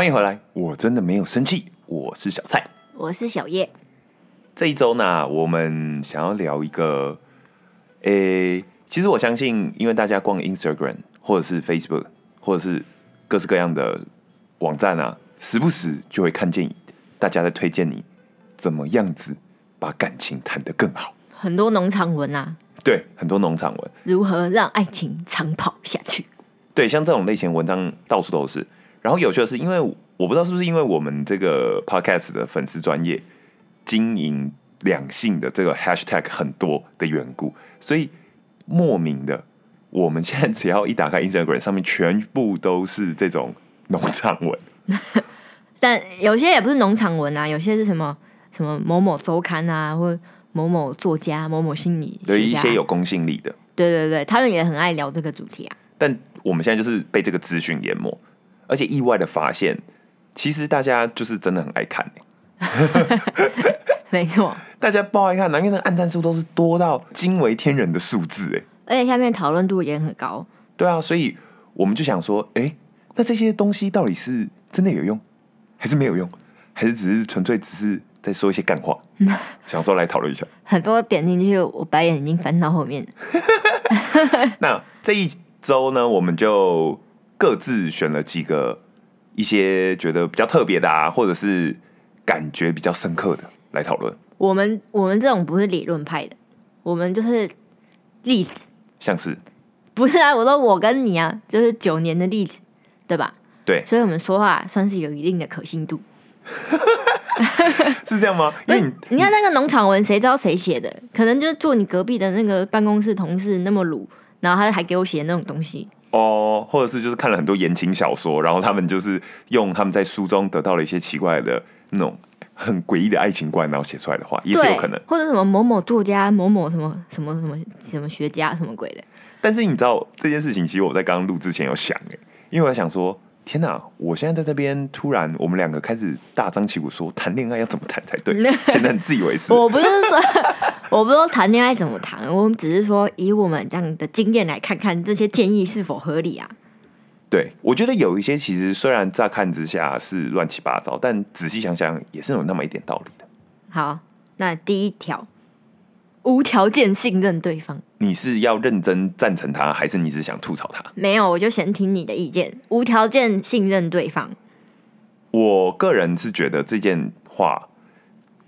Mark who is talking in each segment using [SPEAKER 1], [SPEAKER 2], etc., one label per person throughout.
[SPEAKER 1] 欢迎回来，我真的没有生气，我是小蔡。
[SPEAKER 2] 我是小叶，
[SPEAKER 1] 这一周呢，我们想要聊一个，诶、其实我相信，因为大家逛 Instagram 或者是 Facebook 或者是各式各样的网站啊，时不时就会看见大家在推荐你怎么样子把感情谈得更好。
[SPEAKER 2] 很多农场文啊，
[SPEAKER 1] 对，很多农场文，
[SPEAKER 2] 如何让爱情长跑下去？
[SPEAKER 1] 对，像这种类型文章到处都是。然后有趣的是，因为我不知道是不是因为我们这个 podcast 的粉丝专业经营两性的这个 hashtag 很多的缘故，所以莫名的，我们现在只要一打开 Instagram 上面，全部都是这种农场文。
[SPEAKER 2] 但有些也不是农场文啊，有些是什么什么某某周刊啊，或某某作家、某某心理
[SPEAKER 1] 对一，些有公信力的，
[SPEAKER 2] 对对对，他们也很爱聊这个主题啊。
[SPEAKER 1] 但我们现在就是被这个资讯淹没，而且意外的发现，其实大家就是真的很爱看、
[SPEAKER 2] 没错，
[SPEAKER 1] 大家爆爱看，因为那个按赞数都是多到惊为天人的数字，哎。
[SPEAKER 2] 而且下面讨论度也很高。
[SPEAKER 1] 对啊，所以我们就想说，哎、那这些东西到底是真的有用，还是没有用，还是只是纯粹只是在说一些干话？想说来讨论一下。
[SPEAKER 2] 很多点进去，我白眼已经翻到后面。
[SPEAKER 1] 那这一周呢，我们就各自选了几个一些觉得比较特别的啊，或者是感觉比较深刻的来讨论，
[SPEAKER 2] 我们我们这种不是理论派的，我们就是例子，
[SPEAKER 1] 像是
[SPEAKER 2] 不是啊？我说我跟你啊，就是九年的例子，对吧？
[SPEAKER 1] 对，
[SPEAKER 2] 所以我们说话算是有一定的可信度。
[SPEAKER 1] 是这样吗？因为你，
[SPEAKER 2] 你看那个农场文，谁知道谁写的？可能就是坐你隔壁的那个办公室同事那么鲁，然后他还给我写那种东西。
[SPEAKER 1] 哦，或者是就是看了很多言情小说，然后他们就是用他们在书中得到了一些奇怪的那种很诡异的爱情观，然后写出来的话，也是，有可能。
[SPEAKER 2] 或者什么某某作家、某某什么什么什么什么学家什么鬼的。
[SPEAKER 1] 但是你知道这件事情，其实我在刚刚录之前有想哎，因为我在想说，天哪，我现在在这边突然我们两个开始大张旗鼓说谈恋爱要怎么谈才对，显得很自以为是。
[SPEAKER 2] 我不是说，我不知道谈恋爱怎么谈，我们只是说以我们这样的经验来看看这些建议是否合理啊。
[SPEAKER 1] 对，我觉得有一些其实虽然乍看之下是乱七八糟，但仔细想想也是有那么一点道理的。
[SPEAKER 2] 好，那第一条，无条件信任对方。
[SPEAKER 1] 你是要认真赞成他，还是你只想吐槽他？
[SPEAKER 2] 没有，我就先听你的意见。无条件信任对方，
[SPEAKER 1] 我个人是觉得这件话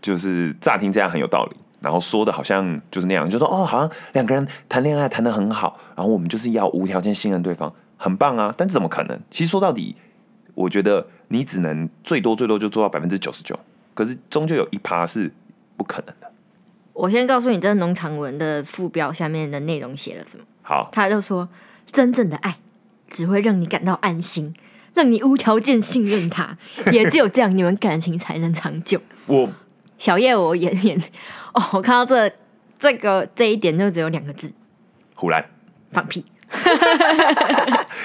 [SPEAKER 1] 就是乍听这样很有道理，然后说的好像就是那样，就说哦，好像两个人谈恋爱谈的很好，然后我们就是要无条件信任对方，很棒啊。但是怎么可能？其实说到底，我觉得你只能最多最多就做到百分之九十九，可是终究有一趴是不可能的。
[SPEAKER 2] 我先告诉你，这个农场文的副标下面的内容写了什么。
[SPEAKER 1] 好，
[SPEAKER 2] 他就说，真正的爱只会让你感到安心，让你无条件信任他，也只有这样，你们感情才能长久。
[SPEAKER 1] 我
[SPEAKER 2] 小叶，我眼眼哦，我看到这这个这一点就只有两个字：
[SPEAKER 1] 胡乱，
[SPEAKER 2] 放屁。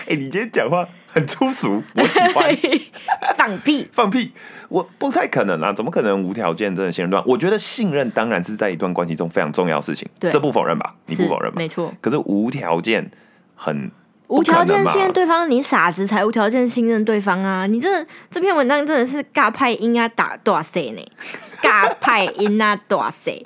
[SPEAKER 1] 哎、你今天讲话很粗俗，我喜欢。
[SPEAKER 2] 放屁！
[SPEAKER 1] 放屁！我不太可能啊，怎么可能无条件真的信任？我觉得信任当然是在一段关系中非常重要的事情，
[SPEAKER 2] 对
[SPEAKER 1] 这不否认吧？你不否认吧？
[SPEAKER 2] 没错。
[SPEAKER 1] 可是无条件很
[SPEAKER 2] 无条件信任
[SPEAKER 1] 对，
[SPEAKER 2] 对方，你傻子才无条件信任对方啊！你这这篇文章真的是尬派音啊打多少塞呢，尬派音啊大谁，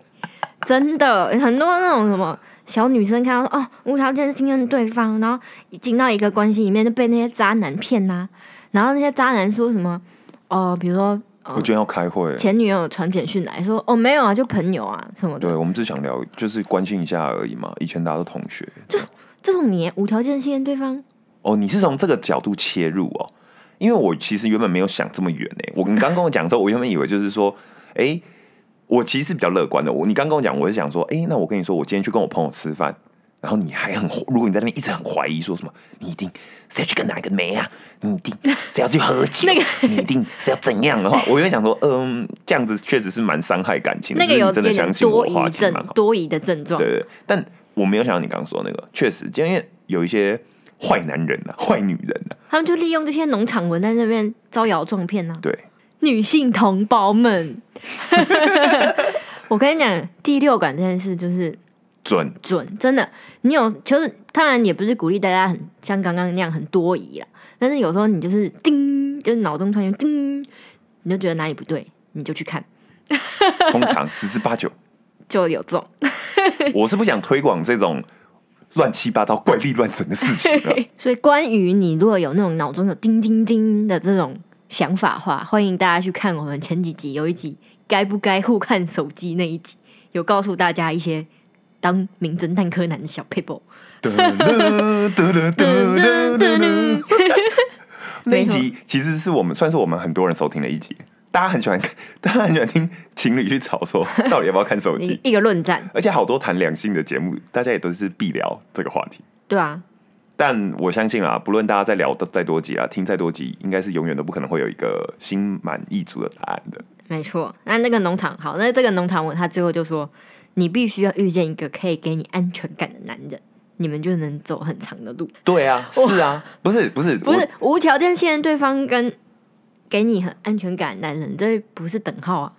[SPEAKER 2] 真的很多那种什么小女生看到说哦无条件信任对方，然后一进到一个关系里面就被那些渣男骗呐、然后那些渣男说什么哦，比如说
[SPEAKER 1] 我今天要开会。
[SPEAKER 2] 前女友传简讯来说哦没有啊，就朋友啊什么的，
[SPEAKER 1] 对，我们只想聊，就是关心一下而已嘛。以前大家都同学。
[SPEAKER 2] 就这种你无条件信任对方，
[SPEAKER 1] 哦，你是从这个角度切入哦？因为我其实原本没有想这么远呢。我你刚跟我讲的时候，我原本以为就是说，哎、我其实是比较乐观的。我你刚跟我讲，我是想说，哎、那我跟你说，我今天去跟我朋友吃饭，然后你还很，如果你在那边一直很怀疑，说什么你一定谁要去跟哪一个妹啊，你一定谁要去喝酒，
[SPEAKER 2] 那个
[SPEAKER 1] 你一定是要怎样的话，我原本想说，嗯，这样子确实是蛮伤害感情的。
[SPEAKER 2] 那个有
[SPEAKER 1] 真的相信我
[SPEAKER 2] 多疑症多疑的症状
[SPEAKER 1] 对。对，对但我没有想到你刚刚说的那个，确实，因为有一些坏男人啊，坏女人啊，
[SPEAKER 2] 他们就利用这些农场文在那边招摇撞骗呢。
[SPEAKER 1] 对，
[SPEAKER 2] 女性同胞们，我跟你讲，第六感这件事就是
[SPEAKER 1] 准
[SPEAKER 2] 准，真的。你有就是，当然也不是鼓励大家很像刚刚那样很多疑啦，但是有时候你就是叮就是脑中突然有叮，你就觉得哪里不对，你就去看，
[SPEAKER 1] 通常十之八九。
[SPEAKER 2] 就有中。
[SPEAKER 1] 我是不想推广这种乱七八糟、怪力乱神的事情啊。
[SPEAKER 2] 所以，关于你如果有那种脑中有叮叮叮的这种想法的话，欢迎大家去看我们前几集有一集该不该互看手机那一集，有告诉大家一些当名侦探柯南的小 paper。
[SPEAKER 1] 那一集其实是我们算是我们很多人收听的一集，大家很喜欢，大家很喜欢听情侣去吵说 到底要不要看手机，
[SPEAKER 2] 一一个论战，
[SPEAKER 1] 而且好多谈两性的节目，大家也都是必聊这个话题。
[SPEAKER 2] 对啊，
[SPEAKER 1] 但我相信啊，不论大家在聊的再多集啊，听再多集，应该是永远都不可能会有一个心满意足的答案的。
[SPEAKER 2] 没错。那那个农场好，那这个农场文他最后就说，你必须要遇见一个可以给你安全感的男人，你们就能走很长的路。
[SPEAKER 1] 对啊，是啊，不是不是
[SPEAKER 2] 不是无条件信任对方跟给你很安全感的男人，这不是等号啊。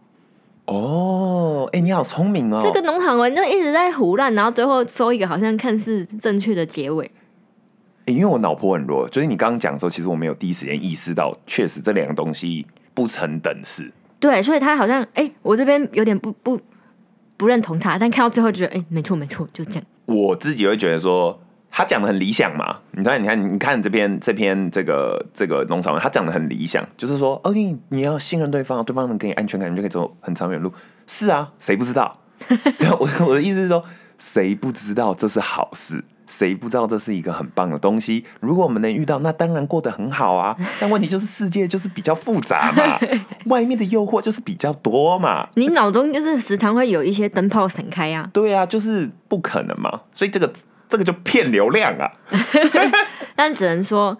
[SPEAKER 1] 哦，哎、你好聪明哦。
[SPEAKER 2] 这个农场文就一直在胡乱，然后最后收一个好像看似正确的结尾。
[SPEAKER 1] 欸因为我脑波很弱，就是你刚刚讲的时候，其实我没有第一时间意识到，确实这两个东西不成等式。
[SPEAKER 2] 对，所以他好像哎、我这边有点不不不认同他，但看到最后觉得哎、没错没错，就是这样。
[SPEAKER 1] 我自己会觉得说，他讲的很理想嘛。你看，你看，你看这篇这篇这个这个农场文，他讲的很理想，就是说，哦，你你要信任对方，对方能给你安全感，你就可以走很长远路。是啊，谁不知道？我我的意思是说，谁不知道这是好事？谁不知道这是一个很棒的东西？如果我们能遇到，那当然过得很好啊。但问题就是世界就是比较复杂嘛，外面的诱惑就是比较多嘛。
[SPEAKER 2] 你脑中就是时常会有一些灯泡闪开啊，
[SPEAKER 1] 对啊，就是不可能嘛。所以这个这个就骗流量啊。
[SPEAKER 2] 但只能说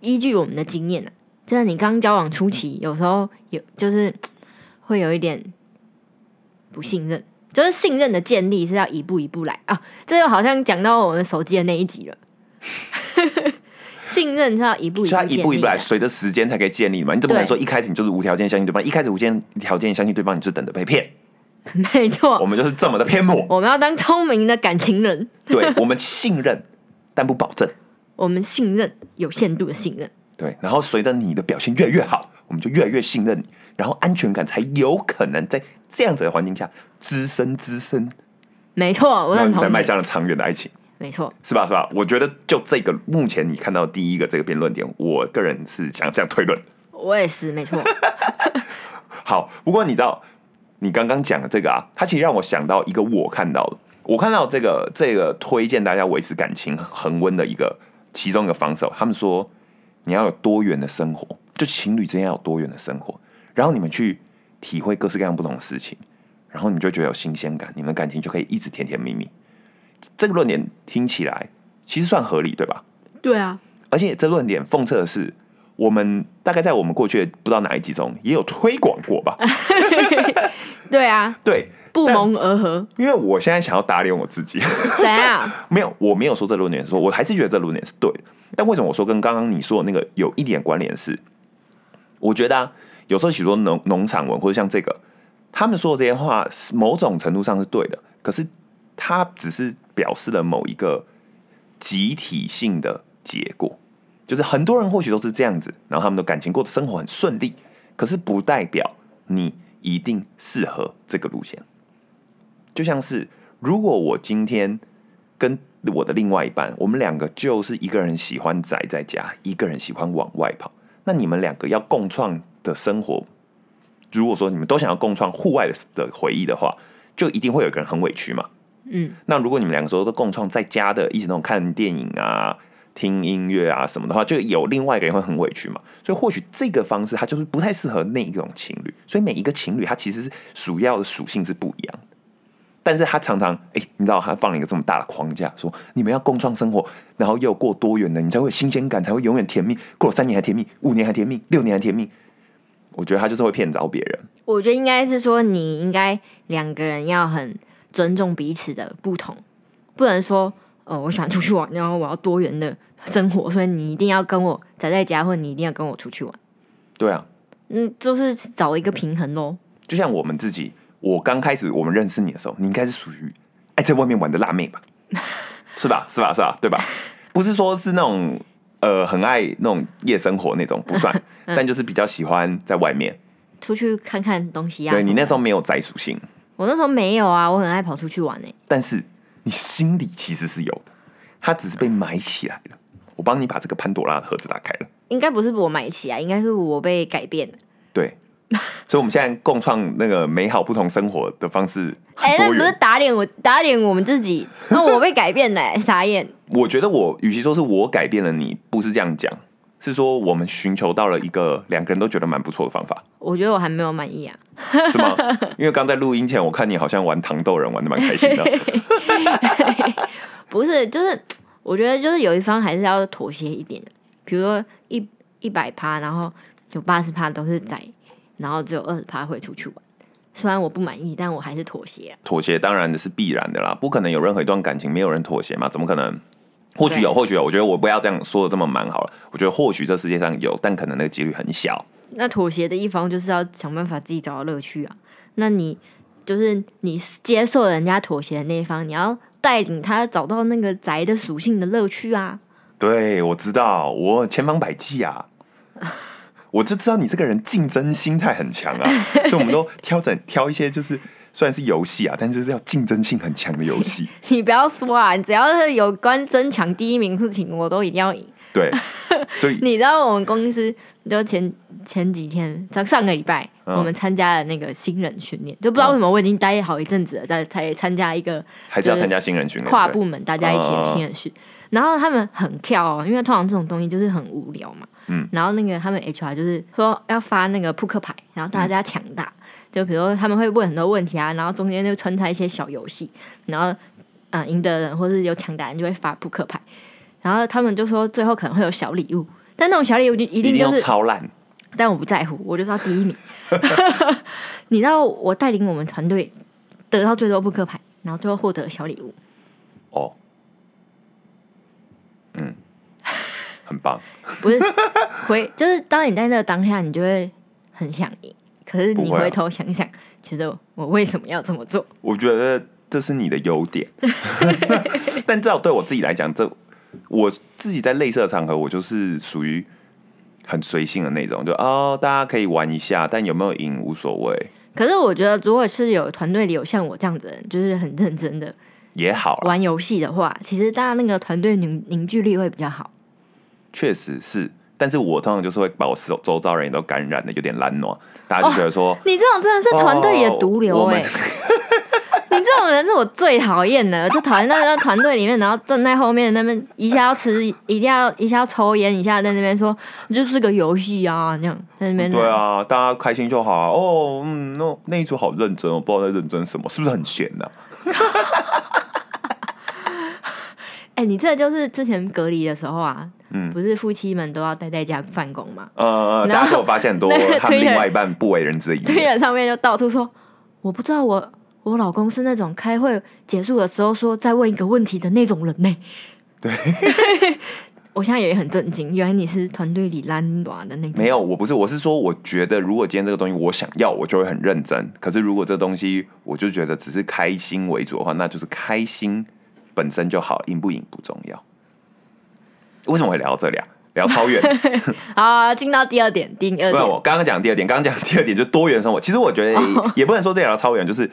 [SPEAKER 2] 依据我们的经验啊，就是你刚交往初期，有时候有就是会有一点不信任，就是信任的建立是要一步一步来啊。这就好像讲到我们手机的那一集了，信任是要一步一步
[SPEAKER 1] 一步一步来，
[SPEAKER 2] 的
[SPEAKER 1] 随着时间才可以建立嘛。你怎么可能
[SPEAKER 2] 对
[SPEAKER 1] 说一开始你就是无条件相信对方？一开始无条件相信对方，你就等着被骗。
[SPEAKER 2] 没错
[SPEAKER 1] 我，们就是这么的偏颇。
[SPEAKER 2] 我们要当聪明的感情人，
[SPEAKER 1] 对我们 信任，但不保证。
[SPEAKER 2] 我们信任有限度的信任。
[SPEAKER 1] 对，然后随着你的表现越来越好，我们就越来越信任你，然后安全感才有可能在这样子的环境下滋生滋生，
[SPEAKER 2] 没错，我认同你。
[SPEAKER 1] 迈向了长远的爱情，
[SPEAKER 2] 没错，
[SPEAKER 1] 是吧？是吧？我觉得就这个目前你看到的第一个这个辩论点，我个人是想这样推论。
[SPEAKER 2] 我也是，没错。
[SPEAKER 1] 好，不过你知道，你刚刚讲的这个啊，它其实让我想到一个我看到的，我看到这个这个推荐大家维持感情恒温的一个其中一个方式哦，他们说你要有多元的生活，就情侣之间要有多元的生活，然后你们去体会各式各样不同的事情，然后你就觉得有新鲜感，你们感情就可以一直甜甜蜜蜜。这个论点听起来其实算合理，对吧？
[SPEAKER 2] 对啊，
[SPEAKER 1] 而且这论点讽刺的是，我们大概在我们过去的不知道哪一集中也有推广过吧？
[SPEAKER 2] 对啊，
[SPEAKER 1] 对，但
[SPEAKER 2] 不谋而合，
[SPEAKER 1] 因为我现在想要打脸我自己，
[SPEAKER 2] 怎样？
[SPEAKER 1] 没有，我没有说这论点是错，我还是觉得这论点是对的。但为什么我说跟刚刚你说的那个有一点关联是？我觉得啊，有时候许多农农场文或者像这个，他们说的这些话，是某种程度上是对的，可是它只是表示了某一个集体性的结果，就是很多人或许都是这样子，然后他们的感情过的生活很顺利，可是不代表你一定适合这个路线。就像是如果我今天跟我的另外一半，我们两个就是一个人喜欢宅在家，一个人喜欢往外跑，那你们两个要共创的生活，如果说你们都想要共创户外的的回忆的话，就一定会有一个人很委屈嘛。
[SPEAKER 2] 嗯，
[SPEAKER 1] 那如果你们两个时候都共创在家的，一起那种看电影啊、听音乐啊什么的话，就有另外一个人会很委屈嘛。所以或许这个方式它就是不太适合那一种情侣。所以每一个情侣它其实是主要的属性是不一样的。但是他常常，哎、你知道，他放了一个这么大的框架，说你们要共创生活，然后又过多元的，你才会有新鲜感，才会永远甜蜜。过了三年还甜蜜，五年还甜蜜，六年还甜蜜。我觉得他就是会骗着别人。
[SPEAKER 2] 我觉得应该是说，你应该两个人要很尊重彼此的不同，不能说，哦，我喜欢出去玩，然后我要多元的生活，所以你一定要跟我宅在家，或者你一定要跟我出去玩。
[SPEAKER 1] 对啊，
[SPEAKER 2] 嗯，就是找一个平衡咯。
[SPEAKER 1] 就像我们自己，我刚开始我们认识你的时候，你应该是属于爱在外面玩的辣妹吧？是吧？是吧？是吧？对吧？不是说是那种呃很爱那种夜生活那种不算，
[SPEAKER 2] 嗯
[SPEAKER 1] 但就是比较喜欢在外面。
[SPEAKER 2] 出去看看东西啊。
[SPEAKER 1] 对你那时
[SPEAKER 2] 候，
[SPEAKER 1] 没有宅属性，
[SPEAKER 2] 我那时候没有啊，我很爱跑出去玩欸呢、
[SPEAKER 1] 但是你心里其实是有的，它只是被埋起来了。我帮你把这个潘朵拉的盒子打开了。
[SPEAKER 2] 应该不是我买起来，应该是我被改变了。
[SPEAKER 1] 对，所以我们现在共创那个美好不同生活的方式很
[SPEAKER 2] 哎、那不是。打脸我，打脸我们自己，那我被改变了、欸，傻眼。
[SPEAKER 1] 我觉得我与其说是我改变了你，不是这样讲，是说我们寻求到了一个两个人都觉得蛮不错的方法，
[SPEAKER 2] 我觉得我还没有满意啊。
[SPEAKER 1] 是吗？因为刚在录音前，我看你好像玩糖豆人玩的蛮开心的。
[SPEAKER 2] 不是，就是我觉得就是有一方还是要妥协一点的，比如说一一百趴，然后有八十趴都是宅，然后只有二十趴会出去玩。虽然我不满意，但我还是妥协啊。
[SPEAKER 1] 妥协当然是必然的啦，不可能有任何一段感情没有人妥协嘛？怎么可能？或许有，或许有。我觉得我不要这样说的这么满好了。我觉得或许这世界上有，但可能那个几率很小。
[SPEAKER 2] 那妥协的一方就是要想办法自己找到乐趣啊。那你就是你接受人家妥协的那一方，你要带领他找到那个宅的属性的乐趣啊。
[SPEAKER 1] 对，我知道，我千方百计啊。我就知道你这个人竞争心态很强啊，所以我们都挑整挑一些就是虽然是游戏啊，但就是要竞争性很强的游戏。
[SPEAKER 2] 你不要说啊，只要是有关争抢第一名事情，我都一定要赢。
[SPEAKER 1] 对，所以
[SPEAKER 2] 你知道我们公司就前前几天上上个礼拜，
[SPEAKER 1] 嗯
[SPEAKER 2] 我们参加了那个新人训练，就不知道为什么我已经待好一阵子了，在才参加一个
[SPEAKER 1] 还是要参加新人训练。
[SPEAKER 2] 跨部门大家一起新人训。然后他们很跳哦，因为通常这种东西就是很无聊嘛。
[SPEAKER 1] 嗯。
[SPEAKER 2] 然后那个他们 HR 就是说要发那个扑克牌，然后大家抢答，就比如说他们会问很多问题啊，然后中间就穿插一些小游戏，然后嗯赢的人或是有抢答人就会发扑克牌，然后他们就说最后可能会有小礼物，但那种小礼物就一
[SPEAKER 1] 一定
[SPEAKER 2] 就是
[SPEAKER 1] 超烂。
[SPEAKER 2] 但我不在乎，我就是要第一名。你知道我带领我们团队得到最多扑克牌，然后最后获得小礼物。
[SPEAKER 1] 哦，嗯，很棒。
[SPEAKER 2] 不是回，就是当你在那个当下，你就会很想赢。可是你回头想想，觉得我为什么要这么做？
[SPEAKER 1] 我觉得这是你的优点，但至少对我自己来讲，这我自己在类似的场合，我就是属于很随性的那种，就哦，大家可以玩一下，但有没有赢无所谓，
[SPEAKER 2] 可是我觉得，如果是有团队里有像我这样子的人，就是很认真的
[SPEAKER 1] 也好，
[SPEAKER 2] 玩游戏的话，其实大家那个团队凝凝聚力会比较好。
[SPEAKER 1] 确实是。但是我通常就是会把我周周遭人也都感染的有点懒惰，大家就觉得说，
[SPEAKER 2] 你这种真的是团队里的毒瘤哎、种人是我最讨厌的，就讨厌那个团队里面，然后站在后面那边一下要吃，一定要一下要抽烟，一下在那边说就是个游戏啊，那样在那边
[SPEAKER 1] 对啊，大家开心就好啊。哦，嗯，那那一组好认真哦，不知道在认真什么，是不是很闲呢、
[SPEAKER 2] 哎、你这就是之前隔离的时候啊，
[SPEAKER 1] 嗯
[SPEAKER 2] 不是夫妻们都要待在家办公吗？
[SPEAKER 1] 呃，
[SPEAKER 2] 然后
[SPEAKER 1] 大家都有发现很多他们另外一半不为人知的一
[SPEAKER 2] 推
[SPEAKER 1] 面。
[SPEAKER 2] 特上面就到处说，我不知道我我老公是那种开会结束的时候说再问一个问题的那种人呢、
[SPEAKER 1] 对，
[SPEAKER 2] 我现在也很震惊，原来你是团队里懒惰的那种。
[SPEAKER 1] 没有，我不是，我是说，我觉得如果今天这个东西我想要，我就会很认真。可是如果这东西我就觉得只是开心为主的话，那就是开心本身就好，赢不赢不重要。为什么会聊到这里啊？聊超远，
[SPEAKER 2] 好，进到第二点，第二
[SPEAKER 1] 不然
[SPEAKER 2] 点，
[SPEAKER 1] 我刚刚讲第二点，刚刚讲第二点就多元生活。其实我觉得也不能说这聊超远，就是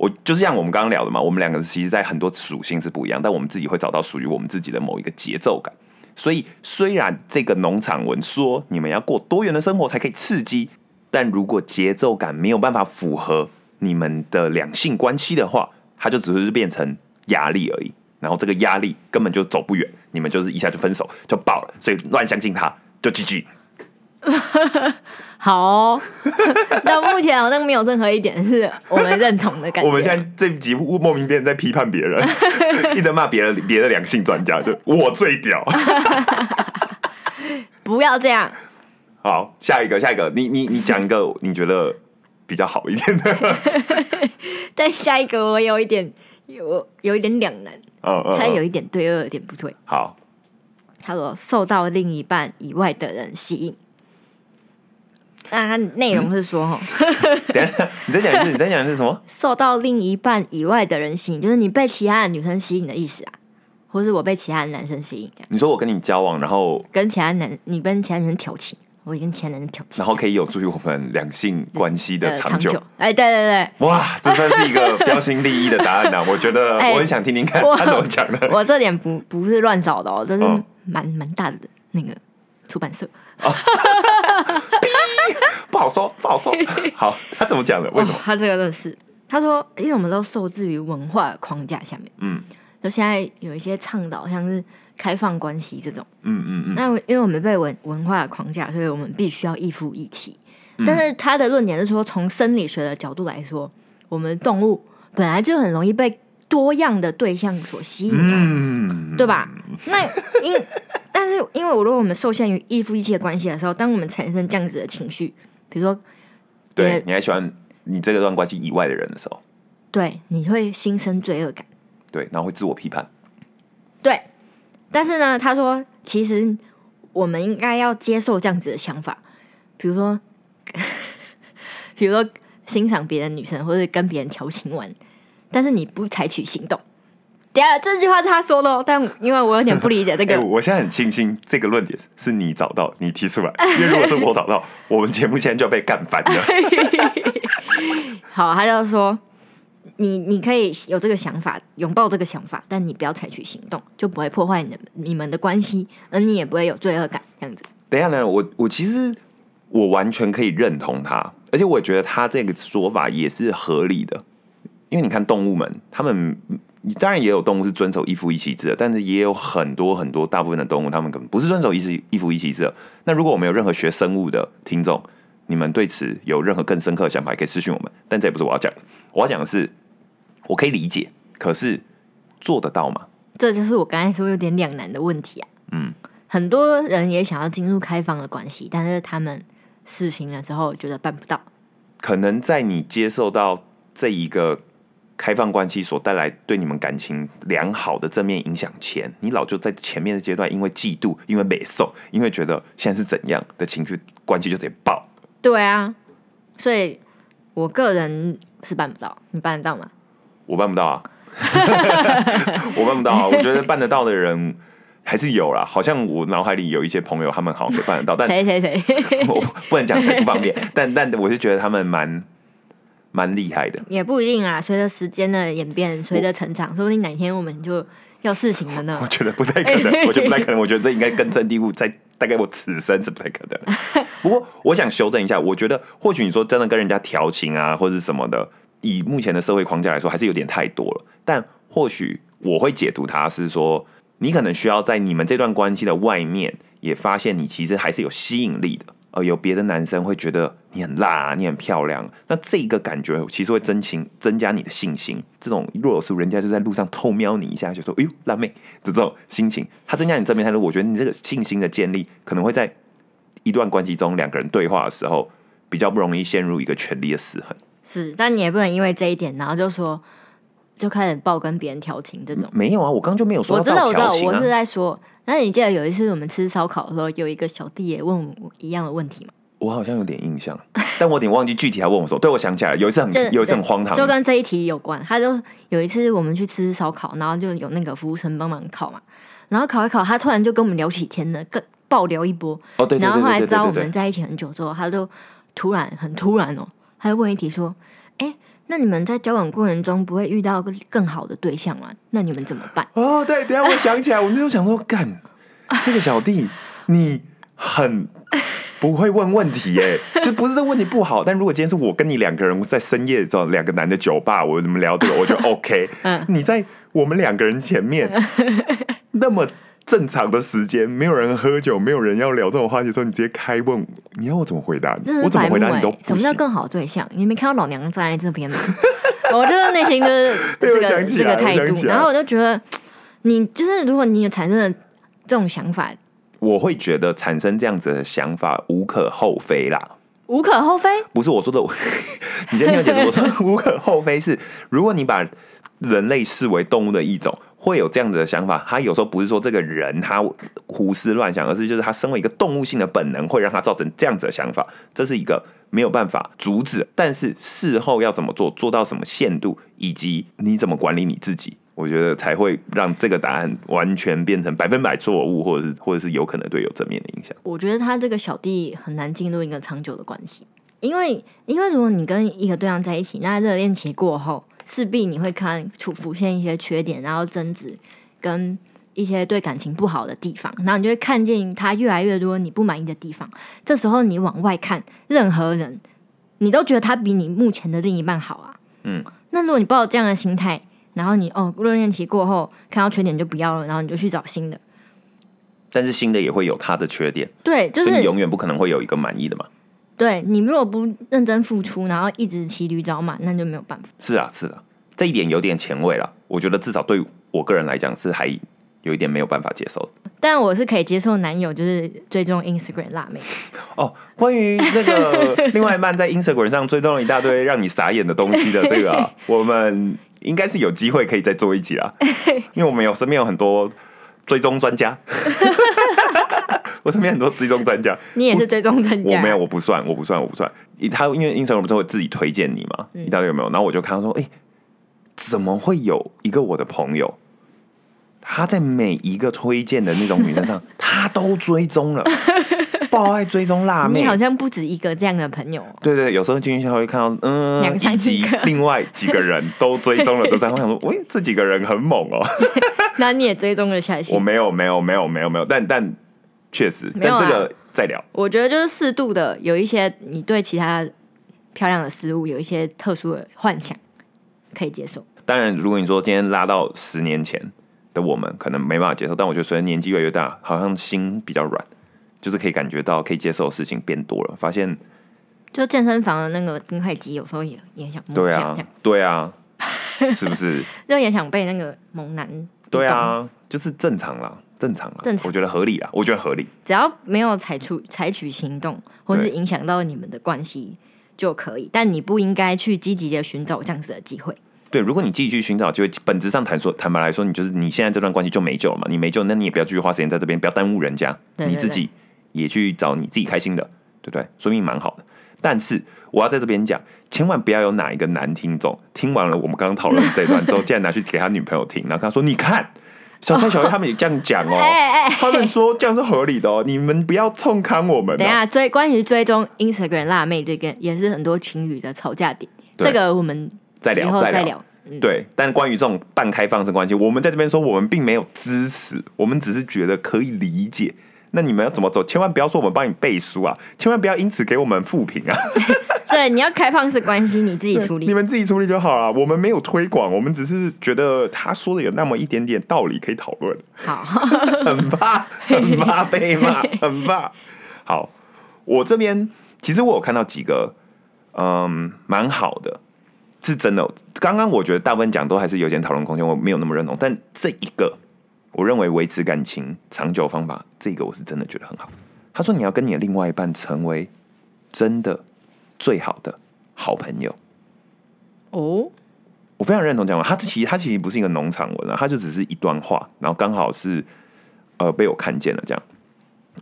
[SPEAKER 1] 我就是像我们刚刚聊的嘛，我们两个其实在很多属性是不一样，但我们自己会找到属于我们自己的某一个节奏感。所以虽然这个农场文说你们要过多元的生活才可以刺激，但如果节奏感没有办法符合你们的两性关系的话，它就只是变成压力而已。然后这个压力根本就走不远，你们就是一下就分手就爆了，所以乱相信他就 GG。
[SPEAKER 2] 好、哦。到目前好像没有任何一点是我们认同的感觉。
[SPEAKER 1] 我们现在这一集莫名变成在批判别人，一直在骂别人别的两性专家，就我最屌。
[SPEAKER 2] 不要这样，
[SPEAKER 1] 好，下一个，下一个，你你你讲一个你觉得比较好一点的，
[SPEAKER 2] 但下一个我有一点有有一点两难，
[SPEAKER 1] 嗯嗯，
[SPEAKER 2] 他有
[SPEAKER 1] 嗯
[SPEAKER 2] 一点对，又有一点不对。
[SPEAKER 1] 好，
[SPEAKER 2] 他说受到另一半以外的人吸引。那它内容是说，哈、
[SPEAKER 1] 等一下你再讲一次，你再讲一次什么？
[SPEAKER 2] 受到另一半以外的人吸引，就是你被其他的女生吸引的意思啊。或是我被其他的男生吸引，
[SPEAKER 1] 你说我跟你交往，然后
[SPEAKER 2] 跟其他男你跟其他女生调情，我也跟其他男生调情，
[SPEAKER 1] 然后可以有助于我们两性关系的
[SPEAKER 2] 呃
[SPEAKER 1] 长久。
[SPEAKER 2] 哎，对对对，
[SPEAKER 1] 哇，这算是一个标新立异的答案呐、我觉得
[SPEAKER 2] 哎
[SPEAKER 1] 我很想听听看他怎么讲的。
[SPEAKER 2] 我这点不不是乱找的哦，这是
[SPEAKER 1] 嗯
[SPEAKER 2] 蛮蛮大的那个出版社。
[SPEAKER 1] 不好说，不好说。好，他怎么讲的？为什么
[SPEAKER 2] 哦？他这个真的是，他说，因为我们都受制于文化的框架下面，
[SPEAKER 1] 嗯
[SPEAKER 2] 就现在有一些倡导像是开放关系这种，
[SPEAKER 1] 嗯嗯嗯，
[SPEAKER 2] 那因为我们被文文化的框架，所以我们必须要一夫一妻。
[SPEAKER 1] 嗯
[SPEAKER 2] 但是他的论点是说，从生理学的角度来说，我们动物本来就很容易被多样的对象所吸引、啊，
[SPEAKER 1] 嗯，
[SPEAKER 2] 对吧？那因 但是因为我如果我们受限于一夫一妻的关系的时候，当我们产生这样子的情绪，比如说
[SPEAKER 1] 对，你还喜欢你这个段关系以外的人的时候，
[SPEAKER 2] 对，你会心生罪恶感。
[SPEAKER 1] 对，然后会自我批判。
[SPEAKER 2] 对，但是呢，他说其实我们应该要接受这样子的想法，比如说，比如说欣赏别的女生，或者跟别人调情玩，但是你不采取行动。等下这句话是他说的、哦，但因为我有点不理解这
[SPEAKER 1] 哎、
[SPEAKER 2] 个，
[SPEAKER 1] 我现在很庆幸这个论点是你找到、你提出来，因为如果是我找到，我们节目现在就要被干翻了。
[SPEAKER 2] 好，他就说你你可以有这个想法，拥抱这个想法，但你不要采取行动，就不会破坏你的你们的关系，而你也不会有罪恶感，这样子。
[SPEAKER 1] 等一下呢，我我其实我完全可以认同他，而且我觉得他这个说法也是合理的，因为你看动物们，他们当然也有动物是遵守一夫一妻制的，但是也有很多很多大部分的动物，他们根本不是遵守一夫一夫一妻制的。那如果我们有任何学生物的听众，你们对此有任何更深刻的想法，也可以私讯我们。但这也不是我要讲的，我要讲的是，我可以理解，可是做得到吗？
[SPEAKER 2] 这就是我刚才说有点两难的问题啊。
[SPEAKER 1] 嗯，
[SPEAKER 2] 很多人也想要进入开放的关系，但是他们试行了之后觉得办不到。
[SPEAKER 1] 可能在你接受到这一个开放关系所带来对你们感情良好的正面影响前，你老就在前面的阶段，因为嫉妒，因为美受，因为觉得现在是怎样的情绪关系就直接爆。
[SPEAKER 2] 对啊，所以我个人是办不到，你办得到吗？
[SPEAKER 1] 我办不到啊，我办不到啊。我觉得办得到的人还是有啦，好像我脑海里有一些朋友，他们好像都办得到，但
[SPEAKER 2] 谁谁谁
[SPEAKER 1] 我不能讲谁不方便。但但我是觉得他们蛮蛮厉害的。
[SPEAKER 2] 也不一定啊。随着时间的演变，随着成长，说不定哪天我们就要试行了呢
[SPEAKER 1] 我。觉得不太可能，我觉得不太可能，我觉得这应该根深蒂固，在大概我此生是不太可能。不过我想修正一下，我觉得或许你说真的跟人家调情啊，或者是什么的，以目前的社会框架来说，还是有点太多了。但或许我会解读它是说，你可能需要在你们这段关系的外面，也发现你其实还是有吸引力的。而，有别的男生会觉得你很辣、啊，你很漂亮，那这个感觉其实会增情增加你的信心。这种若有时人家就在路上偷瞄你一下，就说“哎呦，辣妹”的这种心情，它增加你正面态度。我觉得你这个信心的建立，可能会在一段关系中两个人对话的时候，比较不容易陷入一个权力的失衡。
[SPEAKER 2] 是，但你也不能因为这一点，然后就说就开始爆跟别人调情这种。
[SPEAKER 1] 没有啊，我刚刚就没有说
[SPEAKER 2] 我知道，我知道，我是。在说。那你记得有一次我们吃烧烤的时候，有一个小弟也问我一样的问题吗？
[SPEAKER 1] 我好像有点印象，但我有点忘记具体他问我说。对，我想起来了，有一次很有一次很荒唐，
[SPEAKER 2] 就跟这一题有关。他就有一次我们去吃烧烤，然后就有那个服务生帮忙烤嘛，然后烤一烤，他突然就跟我们聊起天了，更爆聊一波。
[SPEAKER 1] 哦，对对
[SPEAKER 2] 然后后来知道我们在一起很久之后，他就突然很突然哦，他就问一题说：“哎，那你们在交往过程中不会遇到更更好的对象吗？那你们怎么办
[SPEAKER 1] 哦，对，等下我想起来，我那时候想说，干这个小弟，你很不会问问题耶，就不是这问题不好，但如果今天是我跟你两个人在深夜这种两个男的酒吧，我们聊这个，我觉得 OK。
[SPEAKER 2] 嗯
[SPEAKER 1] 你在我们两个人前面 那么正常的时间，没有人喝酒，没有人要聊这种话题的时候，你直接开问，你要我怎么回答？”
[SPEAKER 2] 真的
[SPEAKER 1] 我怎么回答你都。
[SPEAKER 2] 什么叫更好的对象？你没看到老娘站在这边吗？我就是内心就是这个这个态度，然后我就觉得，你就是如果你有产生了这种想法，
[SPEAKER 1] 我会觉得产生这样子的想法无可厚非啦。
[SPEAKER 2] 无可厚非。
[SPEAKER 1] 不是我说的，你先听我解释。我说 无可厚非是，如果你把人类视为动物的一种，会有这样子的想法。他有时候不是说这个人他胡思乱想，而是就是他身为一个动物性的本能，会让他造成这样子的想法。这是一个没有办法阻止，但是事后要怎么做，做到什么限度，以及你怎么管理你自己。我我觉得才会让这个答案完全变成百分百错误，或者是或者是有可能对有正面的影响。
[SPEAKER 2] 我觉得他这个小弟很难进入一个长久的关系，因为因为如果你跟一个对象在一起，那热恋期过后，势必你会看出浮现一些缺点，然后争执跟一些对感情不好的地方，然后你就会看见他越来越多你不满意的地方。这时候你往外看，任何人你都觉得他比你目前的另一半好啊。
[SPEAKER 1] 嗯，
[SPEAKER 2] 那如果你抱有这样的心态，然后你哦热恋期过后看到缺点就不要了，然后你就去找新的，
[SPEAKER 1] 但是新的也会有它的缺点，
[SPEAKER 2] 对，就是
[SPEAKER 1] 永远不可能会有一个满意的嘛。
[SPEAKER 2] 对你如果不认真付出，然后一直骑驴找马，那就没有办法。
[SPEAKER 1] 是啊，是啊，这一点有点前卫了。我觉得至少对我个人来讲是还有一点没有办法接受的。
[SPEAKER 2] 但我是可以接受男友就是追踪 Instagram 辣妹，
[SPEAKER 1] 哦，关于那个另外一半在 Instagram 上追踪了一大堆让你傻眼的东西的这个、啊，我们应该是有机会可以再做一集啦，因为我们有身边有很多追踪专家，我身边很多追踪专家，
[SPEAKER 2] 你也是追踪专家？
[SPEAKER 1] 我没有，我不算，我不算，我不算。他因为 Instagram 不是会自己推荐你嘛，
[SPEAKER 2] 嗯
[SPEAKER 1] 一大堆有没有？然后我就看到说，哎、怎么会有一个我的朋友，他在每一个推荐的那种女生上，他都追踪了，爆爱追踪辣 妹
[SPEAKER 2] 你。好像不止一个这样的朋友哦。
[SPEAKER 1] 对对，有时候进去下会看到，嗯，
[SPEAKER 2] 两三
[SPEAKER 1] 以及
[SPEAKER 2] 个
[SPEAKER 1] 另外几个人都追踪了这三，我想说，喂，这几个人很猛哦。
[SPEAKER 2] 那你也追踪了下一些？
[SPEAKER 1] 我没有，没有，没有，没有，没有，但但确实，但这个再聊。
[SPEAKER 2] 我觉得就是适度的有一些你对其他漂亮的事物有一些特殊的幻想，可以接受。
[SPEAKER 1] 当然，如果你说今天拉到十年前的我们，可能没办法接受，但我觉得随着年纪越来越大，好像心比较软，就是可以感觉到可以接受的事情变多了，发现
[SPEAKER 2] 就健身房的那个冰块机，有时候也也想摸
[SPEAKER 1] 对啊对啊，是不是？
[SPEAKER 2] 就也想被那个猛男。
[SPEAKER 1] 对，啊，就是正常啦，正常啦，
[SPEAKER 2] 正常
[SPEAKER 1] 我觉得合理啦，我觉得合理。
[SPEAKER 2] 只要没有采取采取行动，或是影响到你们的关系就可以，但你不应该去积极的寻找这样子的机会。
[SPEAKER 1] 对，如果你继续寻找机会，本质上坦说，坦白来说，你就是你现在这段关系就没救了嘛，你没救，那你也不要继续花时间在这边，不要耽误人家，
[SPEAKER 2] 对对
[SPEAKER 1] 你自己也去找你自己开心的，对不对？说明蛮好的。但是我要在这边讲，千万不要有哪一个男听众听完了我们刚刚讨论这一段之后，竟然拿去给他女朋友听，然后跟他说：“你看，小蔡、小月他们也这样讲哦，他们说这样是合理的哦，你们不要冲康我们、哦。”
[SPEAKER 2] 等一下追关于追踪 Instagram 辣妹这个，也是很多情侣的吵架点。
[SPEAKER 1] 对
[SPEAKER 2] 这个我们
[SPEAKER 1] 再聊，聊。
[SPEAKER 2] 再聊。嗯，
[SPEAKER 1] 对，但关于这种半开放式关系，我们在这边说，我们并没有支持，我们只是觉得可以理解。那你们要怎么走？千万不要说我们帮你背书啊！千万不要因此给我们负评啊！
[SPEAKER 2] 对，你要开放式关系，你自己处理
[SPEAKER 1] 你。们自己处理就好了。我们没有推广，我们只是觉得他说的有那么一点点道理可以讨论。
[SPEAKER 2] 好，
[SPEAKER 1] 很怕，很怕被骂，很怕。好，我这边其实我有看到几个，嗯，蛮好的，是真的。刚刚我觉得大部分讲都还是有点讨论空间，我没有那么认同。但这一个，我认为维持感情长久方法，这个我是真的觉得很好。他说你要跟你的另外一半成为真的最好的好朋友。
[SPEAKER 2] 哦，
[SPEAKER 1] 我非常认同这样的话。他其实他其实不是一个农场文啊，他就只是一段话，然后刚好是呃被我看见了这样。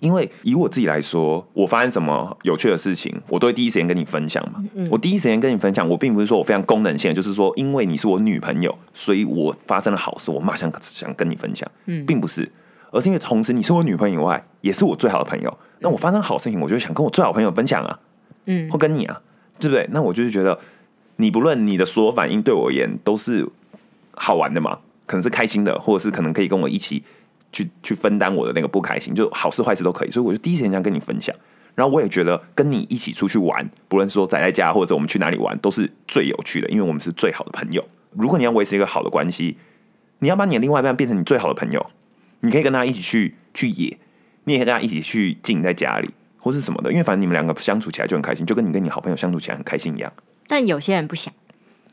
[SPEAKER 1] 因为以我自己来说，我发生什么有趣的事情，我都会第一时间跟你分享嘛。我第一时间跟你分享，我并不是说我非常功能性，就是说因为你是我女朋友，所以我发生了好事，我马上想跟你分享，并不是，而是因为同时你是我女朋友以外，也是我最好的朋友。那我发生好事情，我就想跟我最好朋友分享啊。
[SPEAKER 2] 嗯，
[SPEAKER 1] 或跟你啊，对不对？那我就是觉得，你不论你的所有反应对我而言都是好玩的嘛，可能是开心的，或者是可能可以跟我一起去去分担我的那个不开心，就好事坏事都可以。所以我就第一时间这样跟你分享。然后我也觉得跟你一起出去玩，不论说宅在家或者我们去哪里玩，都是最有趣的，因为我们是最好的朋友。如果你要维持一个好的关系，你要把你的另外一半变成你最好的朋友，你可以跟他一起去去野，你也可以跟他一起去静在家里或是什么的，因为反正你们两个相处起来就很开心，就跟你跟你好朋友相处起来很开心一样。
[SPEAKER 2] 但有些人不想，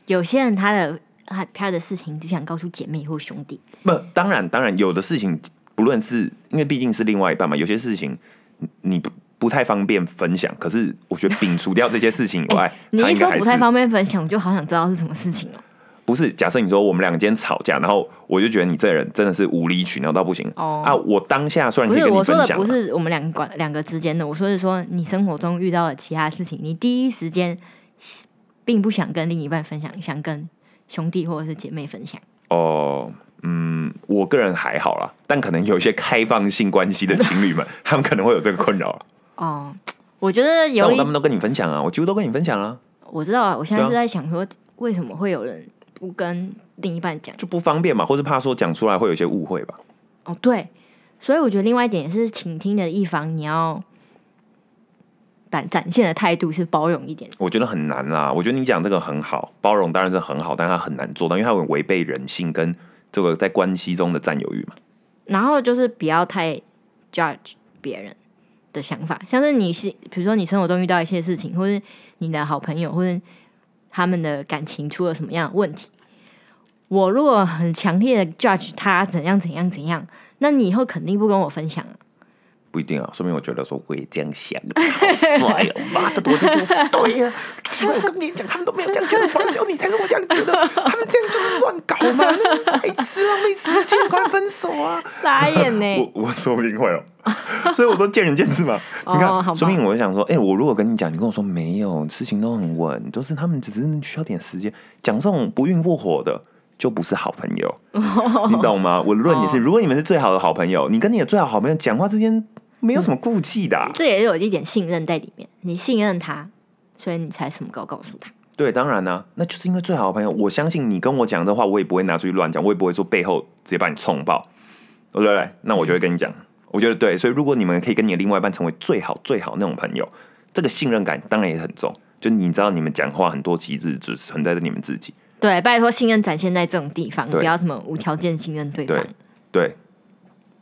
[SPEAKER 2] 有些人他的他他的事情只想告诉姐妹或兄弟。
[SPEAKER 1] 不，当然，当然，有的事情不论是因为毕竟是另外一半嘛，有些事情你你不不太方便分享。可是我觉得摒除掉这些事情以外，
[SPEAKER 2] 你一说不太方便分享，我就好想知道是什么事情哦。
[SPEAKER 1] 不是。假设你说我们两个今天吵架，然后我就觉得你这人真的是无理取闹到不行、
[SPEAKER 2] 哦
[SPEAKER 1] 啊！我当下虽然
[SPEAKER 2] 不是我说的不是我们两个关两个之间的，我说是说你生活中遇到的其他事情，你第一时间并不想跟另一半分享，想跟兄弟或者是姐妹分享。
[SPEAKER 1] 哦，嗯，我个人还好啦，但可能有一些开放性关系的情侣们，他们可能会有这个困扰。
[SPEAKER 2] 哦，我觉得有
[SPEAKER 1] 他们都跟你分享啊，我几乎都跟你分享啊，
[SPEAKER 2] 我知道啊，我现在是在想说，为什么会有人不跟另一半讲？
[SPEAKER 1] 就不方便嘛，或是怕说讲出来会有一些误会吧。
[SPEAKER 2] 哦，对，所以我觉得另外一点也是，倾听的一方你要展展现的态度是包容一点。
[SPEAKER 1] 我觉得很难啦。我觉得你讲这个很好，包容当然是很好，但它很难做到，因为它会违背人性跟这个在关系中的占有欲嘛。
[SPEAKER 2] 然后就是不要太 judge 别人的想法，像是你是比如说你生活中遇到一些事情，或是你的好朋友，或是他们的感情出了什么样的问题，我如果很强烈的 judge 他怎样怎样怎样，那你以后肯定不跟我分享啊。
[SPEAKER 1] 不一定啊，说明我觉得说我也这样想，好帅哦！妈的，我就说对呀、奇怪，我跟别人讲，他们都没有这样觉得，光只有你才跟我这样觉得，他们这样就是乱搞嘛，白痴浪费时间，赶快分手啊！
[SPEAKER 2] 傻眼呢、
[SPEAKER 1] 我我说不定会哦，所以我说见仁见智嘛。
[SPEAKER 2] 哦
[SPEAKER 1] 你看，说明我就想说，哎、我如果跟你讲，你跟我说没有，事情都很稳，就是他们只是需要点时间，讲这种不孕不火的。就不是好朋友，你懂吗？我的论点是，
[SPEAKER 2] 哦
[SPEAKER 1] 如果你们是最好的好朋友，你跟你的最好好朋友讲话之间没有什么顾忌的啊、
[SPEAKER 2] 这也有一点信任在里面，你信任他，所以你才什么都告诉他。
[SPEAKER 1] 对，当然呢、那就是因为最好的朋友，我相信你跟我讲的话，我也不会拿出去乱讲，我也不会说背后直接把你冲爆，对不对？那我就会跟你讲，我觉得对。所以如果你们可以跟你的另外一半成为最好最好那种朋友，这个信任感当然也很重。就你知道，你们讲话很多其实只存在着你们自己。
[SPEAKER 2] 对，拜托信任展现在这种地方，不要什么无条件信任对方
[SPEAKER 1] 对。对，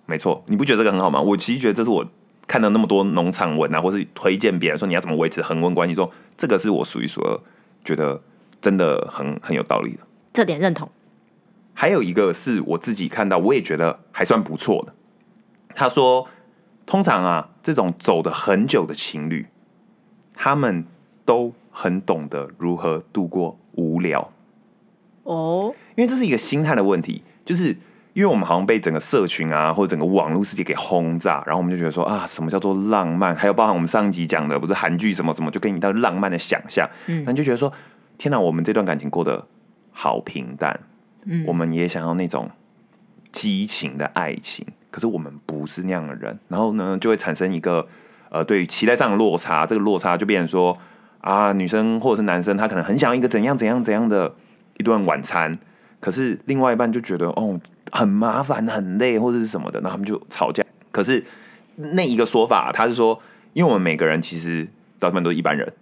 [SPEAKER 1] 没错，你不觉得这个很好吗？我其实觉得这是我看到那么多农场文啊，或是推荐别人说你要怎么维持恒温关系说，这个是我数一数二觉得真的很很有道理的。
[SPEAKER 2] 这点认同。
[SPEAKER 1] 还有一个是我自己看到，我也觉得还算不错的。他说，通常啊，这种走的很久的情侣，他们都很懂得如何度过无聊，
[SPEAKER 2] 哦，
[SPEAKER 1] 因为这是一个心态的问题，就是因为我们好像被整个社群啊，或者整个网络世界给轰炸，然后我们就觉得说啊，什么叫做浪漫？还有包含我们上一集讲的，不是韩剧什么什么，就给你到浪漫的想象，嗯，那你就觉得说，天哪，我们这段感情过得好平淡，嗯，我们也想要那种激情的爱情，可是我们不是那样的人，然后呢，就会产生一个呃，对于期待上的落差，这个落差就变成说啊，女生或者是男生，他可能很想要一个怎样怎样怎样的一顿晚餐，可是另外一半就觉得哦很麻烦、很累或者是什么的，那他们就吵架。可是那一个说法，他是说，因为我们每个人其实大部分都一般人，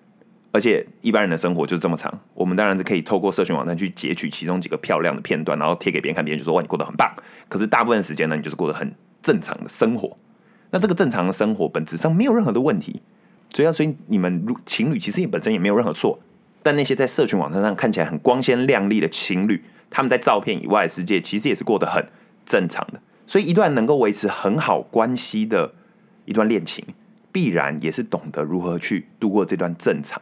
[SPEAKER 1] 而且一般人的生活就是这么长，我们当然是可以透过社群网站去截取其中几个漂亮的片段，然后贴给别人看，别人就说哇你过得很棒。可是大部分时间呢，你就是过得很正常的生活。那这个正常的生活本质上没有任何的问题，所以要所以你们如情侣其实也本身也没有任何错。但那些在社群网站上看起来很光鲜亮丽的情侣，他们在照片以外的世界其实也是过得很正常的。所以一段能够维持很好关系的一段恋情，必然也是懂得如何去度过这段正常、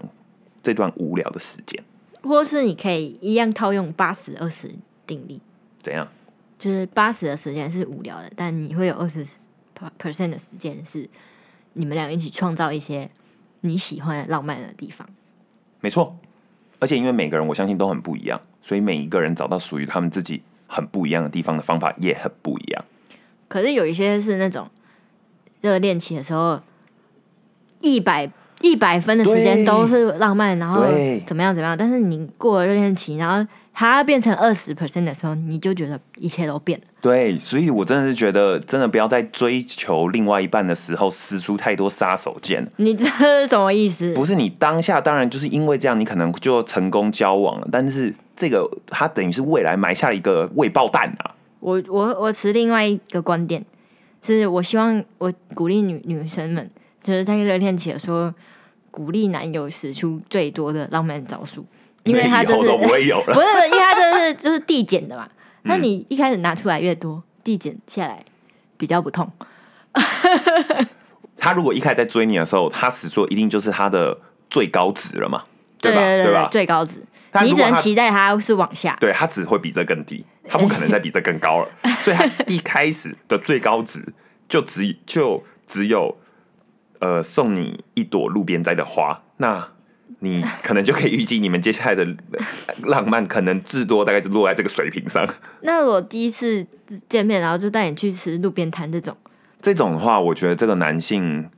[SPEAKER 1] 这段无聊的时间。
[SPEAKER 2] 或是你可以一样套用八十二十定律，
[SPEAKER 1] 怎样？
[SPEAKER 2] 就是八十的时间是无聊的，但你会有二十 percent 的时间是你们俩一起创造一些你喜欢浪漫的地方。
[SPEAKER 1] 没错，而且因为每个人我相信都很不一样，所以每一个人找到属于他们自己很不一样的地方的方法也很不一样。
[SPEAKER 2] 可是有一些是那种热恋期的时候，一百一百分的时间都是浪漫，然后怎么样怎么样。但是你过了热恋期，然后它变成二十 percent 的时候，你就觉得一切都变了。
[SPEAKER 1] 对，所以我真的是觉得，真的不要在追求另外一半的时候使出太多杀手锏。
[SPEAKER 2] 你这是什么意思？
[SPEAKER 1] 不是你当下当然就是因为这样，你可能就成功交往了，但是这个它等于是未来埋下了一个未爆弹啊。
[SPEAKER 2] 我我我持另外一个观点，是我希望我鼓励女女生们，就是在热恋期的时候，鼓励男友使出最多的浪漫招数，因为他就是
[SPEAKER 1] 不会有了。
[SPEAKER 2] 不是，因为他这是就是递减的嘛。那你一开始拿出来越多，递减下来比较不痛。
[SPEAKER 1] 他如果一开始在追你的时候，他使出一定就是他的最高值了嘛，吧？
[SPEAKER 2] 对吧
[SPEAKER 1] 对吧？
[SPEAKER 2] 最高值，你只能期待他是往下。
[SPEAKER 1] 对他只会比这更低，他不可能再比这更高了。所以他一开始的最高值就只就只有呃送你一朵路边栽的花，那你 可能就可以预计你们接下来的浪漫可能至多大概就落在这个水平上。
[SPEAKER 2] 那我第一次见面，然后就带你去吃路边摊这种，
[SPEAKER 1] 这种的话，我觉得这个男性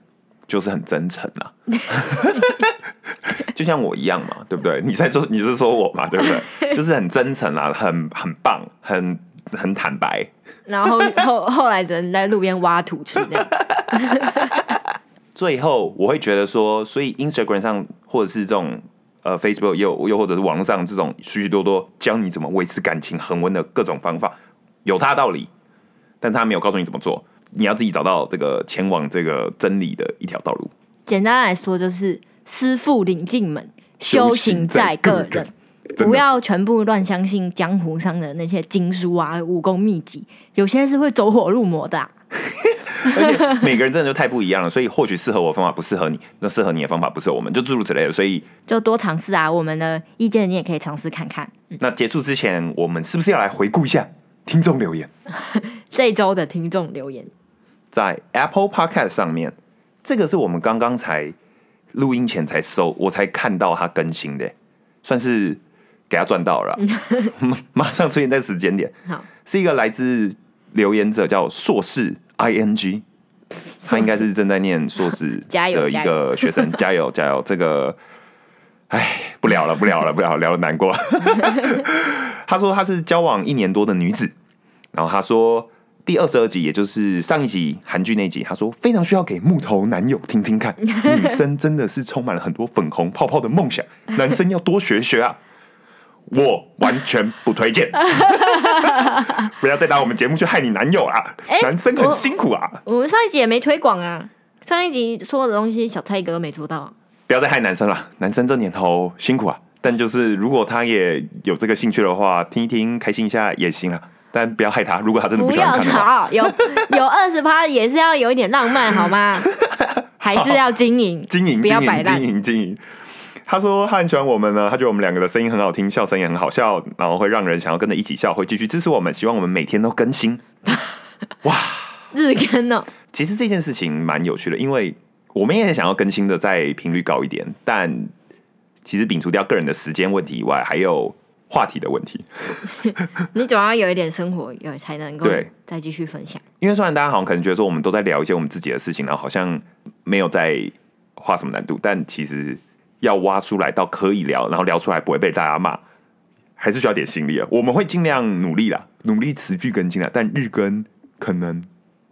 [SPEAKER 1] 就是很真诚啊，就像我一样嘛，对不对？你在说，你是说我嘛，对不对？就是很真诚啊，很很棒，很很坦白。
[SPEAKER 2] 然后后后来的人在路边挖土吃这样。
[SPEAKER 1] 最后，我会觉得说，所以 Instagram 上或者是这种呃 Facebook 又又或者是网络上这种许许多多教你怎么维持感情恒温的各种方法，有它的道理，但他没有告诉你怎么做，你要自己找到这个前往这个真理的一条道路。
[SPEAKER 2] 简单来说，就是师傅领进门，修行在个人。不要全部乱相信江湖上的那些经书啊、武功秘籍，有些是会走火入魔的、啊。
[SPEAKER 1] 而且每个人真的就太不一样了，所以或许适合我的方法不适合你，那适合你的方法不适合我们，就诸如此类的。所以，
[SPEAKER 2] 就多尝试啊，我们的意见你也可以尝试看看。
[SPEAKER 1] 那结束之前，我们是不是要来回顾一下听众留言？
[SPEAKER 2] 这一周的听众留言，
[SPEAKER 1] 在 Apple Podcast 上面，这个是我们刚刚才录音前才收，我才看到它更新的，算是给他赚到了 马上出现在时间点，
[SPEAKER 2] 好，
[SPEAKER 1] 是一个来自留言者叫硕士 ing，他应该是正在念硕士 的一个学生，加油加油！这个，哎，不聊了不聊了不聊了，聊的难过。他说他是交往一年多的女子，然后他说第二十二集，也就是上一集韩剧那集，他说非常需要给木头男友听听看，女生真的是充满了很多粉红泡泡的梦想，男生要多学学啊。我完全不推荐，不要再拿我们节目去害你男友啊！
[SPEAKER 2] 哎
[SPEAKER 1] 男生很辛苦啊，
[SPEAKER 2] 我们上一集也没推广啊，上一集说的东西小蔡哥都没做到啊。
[SPEAKER 1] 不要再害男生了。男生这年头辛苦啊，但就是如果他也有这个兴趣的话，听一听开心一下也行啊。但不要害他，如果他真的
[SPEAKER 2] 不
[SPEAKER 1] 喜欢
[SPEAKER 2] 要吵，有有二十趴也是要有一点浪漫好吗？还是要经营，
[SPEAKER 1] 经营
[SPEAKER 2] 不要摆烂
[SPEAKER 1] 经营经。营经营。他说他很喜欢我们呢，他觉得我们两个的声音很好听，笑声也很好笑，然后会让人想要跟着一起笑，会继续支持我们，希望我们每天都更新。
[SPEAKER 2] 哇日更哦，
[SPEAKER 1] 其实这件事情蛮有趣的，因为我们也想要更新的再频率高一点，但其实摒除掉个人的时间问题以外，还有话题的问题。
[SPEAKER 2] 你总要有一点生活，有才能够
[SPEAKER 1] 对
[SPEAKER 2] 再继续分享。
[SPEAKER 1] 因为虽然大家好像可能觉得说我们都在聊一些我们自己的事情，然后好像没有在画什么难度，但其实要挖出来到可以聊，然后聊出来不会被大家骂，还是需要点心力啊。我们会尽量努力啦，努力持续更新啦，但日更可能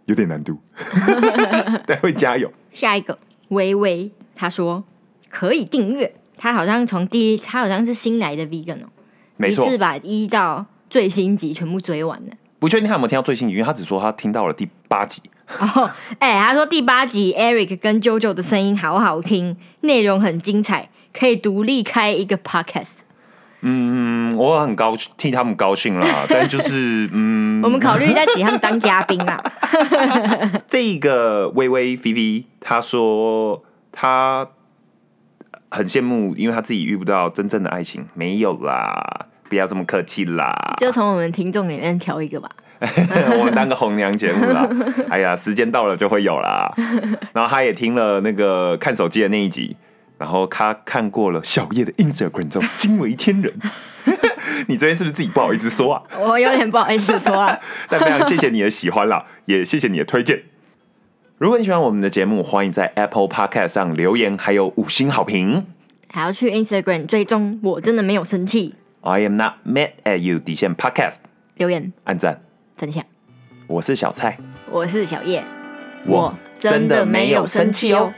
[SPEAKER 1] 有点难度，但会加油。
[SPEAKER 2] 下一个微微，他说可以订阅，他好像从第一，他好像是新来的 vegan 哦，
[SPEAKER 1] 没错
[SPEAKER 2] 一，次把一到最新集全部追完了。
[SPEAKER 1] 不确定他有没有听到最新集，因为他只说他听到了第八集。
[SPEAKER 2] 哦，哎、他说第八集 Eric 跟 JoJo 的声音好好听，内容很精彩，可以独立开一个 podcast。
[SPEAKER 1] 嗯，我很高替他们高兴啦，但就是嗯，
[SPEAKER 2] 我们考虑再请他们当嘉宾啦。
[SPEAKER 1] 这个微微 V V，他说他很羡慕，因为他自己遇不到真正的爱情，没有啦，不要这么客气啦，
[SPEAKER 2] 就从我们听众里面挑一个吧。
[SPEAKER 1] 我们当个红娘节目啦。哎呀，时间到了就会有啦。然后他也听了那个看手机的那一集，然后他看过了小叶的 Instagram 中惊为天人。你这边是不是自己不好意思说啊？
[SPEAKER 2] 我有点不好意思说啊，
[SPEAKER 1] 但非常谢谢你的喜欢啦，也谢谢你的推荐。如果你喜欢我们的节目，欢迎在 Apple Podcast 上留言，还有五星好评。
[SPEAKER 2] 还要去 Instagram 追踪，我真的没有生气。
[SPEAKER 1] I am not mad at you 底线 Podcast
[SPEAKER 2] 留言
[SPEAKER 1] 按赞，
[SPEAKER 2] 分享，
[SPEAKER 1] 我是小蔡，
[SPEAKER 2] 我是小叶，
[SPEAKER 1] 我真的没有生气哦。